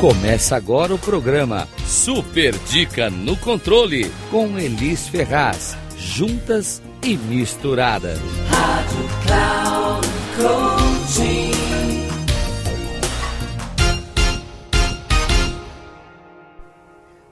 Começa agora o programa Super Dica no Controle com Elis Ferraz. Juntas e misturadas. Rádio Cloud Coaching.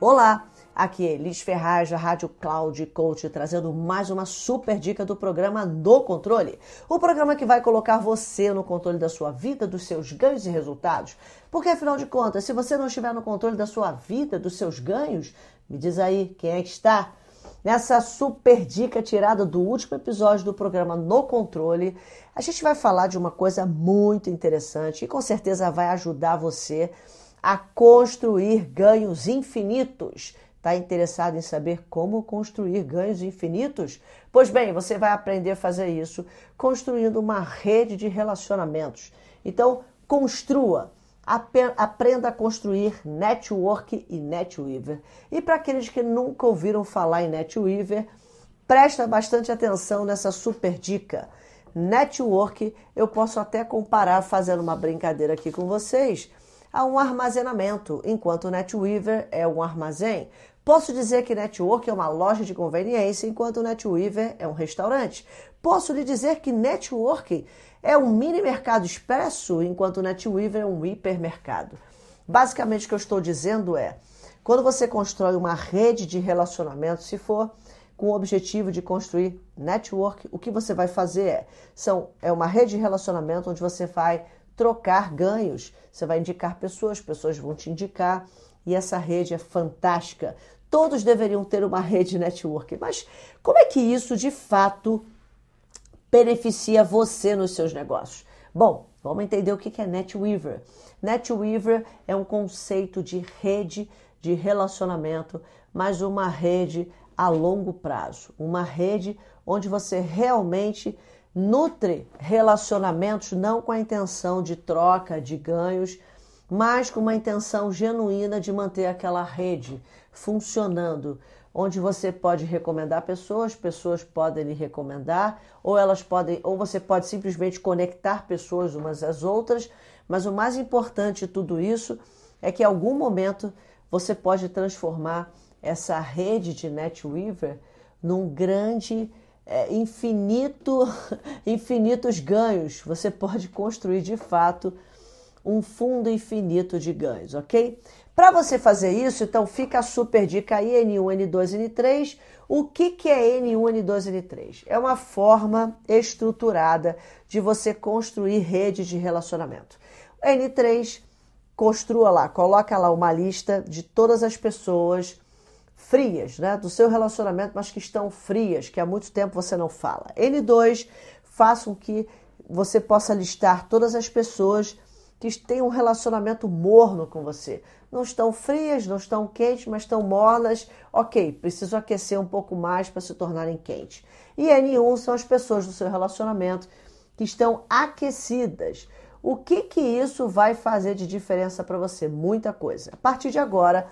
Olá, aqui é Elis Ferraz Rádio Cloud Coach trazendo mais uma super dica do programa No Controle. O programa que vai colocar você no controle da sua vida, dos seus ganhos e resultados. Porque afinal de contas, se você não estiver no controle da sua vida, dos seus ganhos, me diz aí quem é que está. Nessa super dica tirada do último episódio do programa No Controle, a gente vai falar de uma coisa muito interessante e com certeza vai ajudar você a construir ganhos infinitos. Está interessado em saber como construir ganhos infinitos? Pois bem, você vai aprender a fazer isso construindo uma rede de relacionamentos. Então, construa, aprenda a construir network e NetWeaver. E para aqueles que nunca ouviram falar em NetWeaver, presta bastante atenção nessa super dica. Network, eu posso até comparar fazendo uma brincadeira aqui com vocês a um armazenamento, enquanto NetWeaver é um armazém. Posso dizer que Network é uma loja de conveniência, enquanto NetWeaver é um restaurante. Posso lhe dizer que Network é um mini mercado expresso, enquanto NetWeaver é um hipermercado. Basicamente, o que eu estou dizendo é: quando você constrói uma rede de relacionamento, se for com o objetivo de construir network, o que você vai fazer é, são, é uma rede de relacionamento onde você vai trocar ganhos. Você vai indicar pessoas, pessoas vão te indicar e essa rede é fantástica. Todos deveriam ter uma rede network, mas como é que isso de fato beneficia você nos seus negócios? Bom, vamos entender o que é NetWeaver. NetWeaver é um conceito de rede de relacionamento, mas uma rede a longo prazo, uma rede onde você realmente nutre relacionamentos não com a intenção de troca, de ganhos, mas com uma intenção genuína de manter aquela rede funcionando, onde você pode recomendar pessoas, pessoas podem lhe recomendar, ou elas podem, ou você pode simplesmente conectar pessoas umas às outras, mas o mais importante de tudo isso é que em algum momento você pode transformar essa rede de NetWeaver num grande é, infinito, infinitos ganhos. Você pode construir de fato um fundo infinito de ganhos, ok? Para você fazer isso, então fica a super dica aí, N1, N2, N3. O que, que é N1, N2, N3? É uma forma estruturada de você construir rede de relacionamento. N3, construa lá, coloca lá uma lista de todas as pessoas frias, né, do seu relacionamento, mas que estão frias, que há muito tempo você não fala. N2, faça com que você possa listar todas as pessoas que têm um relacionamento morno com você. Não estão frias, não estão quentes, mas estão mornas. Ok, preciso aquecer um pouco mais para se tornarem quentes. E N1 são as pessoas do seu relacionamento que estão aquecidas. O que que isso vai fazer de diferença para você? Muita coisa. A partir de agora,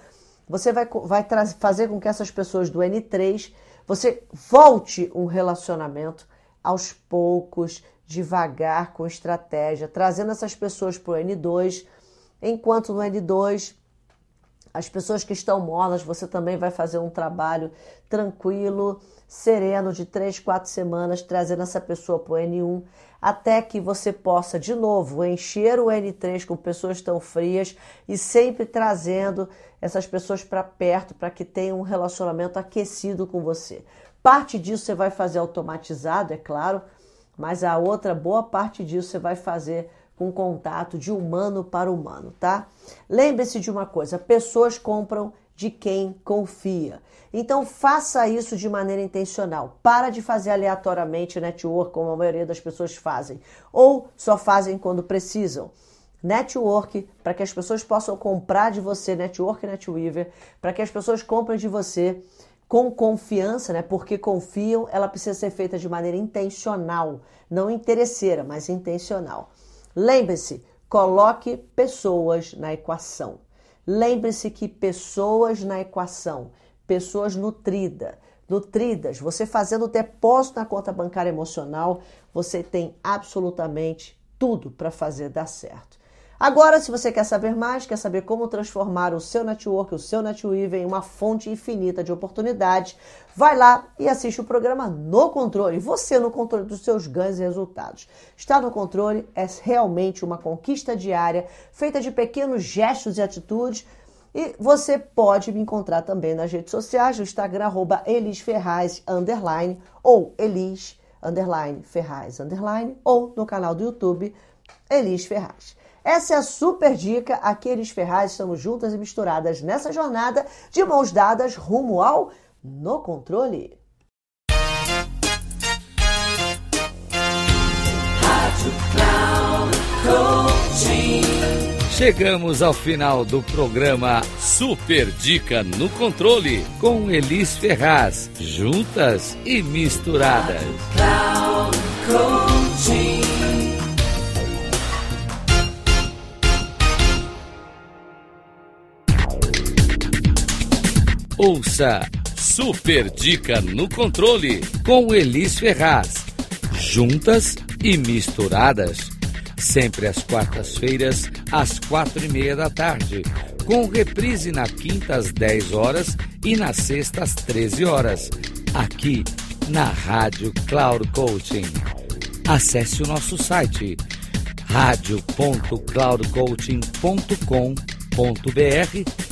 você vai, vai fazer com que essas pessoas do N3 você volte um relacionamento aos poucos, devagar, com estratégia, trazendo essas pessoas para o N2, enquanto no N2 as pessoas que estão mornas, você também vai fazer um trabalho tranquilo, sereno, de três, quatro semanas, trazendo essa pessoa para o N1, até que você possa, de novo, encher o N3 com pessoas tão frias e sempre trazendo essas pessoas para perto para que tenham um relacionamento aquecido com você. Parte disso você vai fazer automatizado, é claro, mas a outra boa parte disso você vai fazer com contato de humano para humano, tá? Lembre-se de uma coisa: pessoas compram de quem confia. Então faça isso de maneira intencional. Para de fazer aleatoriamente network, como a maioria das pessoas fazem, ou só fazem quando precisam. Network, para que as pessoas possam comprar de você, Network Netweaver, para que as pessoas comprem de você com confiança, né? Porque confiam, ela precisa ser feita de maneira intencional, não interesseira, mas intencional. Lembre-se, coloque pessoas na equação. Lembre-se que pessoas na equação, pessoas nutridas, nutridas, você fazendo depósito na conta bancária emocional, você tem absolutamente tudo para fazer dar certo. Agora, se você quer saber mais, quer saber como transformar o seu network, o seu netweave em uma fonte infinita de oportunidades, vai lá e assiste o programa No Controle. Você no controle dos seus ganhos e resultados. Estar no controle é realmente uma conquista diária, feita de pequenos gestos e atitudes. E você pode me encontrar também nas redes sociais, no Instagram, arroba Elis Ferraz, underline, ou Elis, underline, Ferraz, underline, ou no canal do YouTube, Elis Ferraz. Essa é a super dica. Aqueles Ferraz estamos juntas e misturadas nessa jornada de mãos dadas rumo ao No Controle. Chegamos ao final do programa Super Dica no Controle com Elis Ferraz, juntas e misturadas. Ouça Super Dica no Controle com Elis Ferraz. Juntas e misturadas. Sempre às quartas-feiras, às quatro e meia da tarde. Com reprise na quinta às 10 horas e na sexta às 13 horas. Aqui na Rádio Cloud Coaching. Acesse o nosso site radio.cloudcoaching.com.br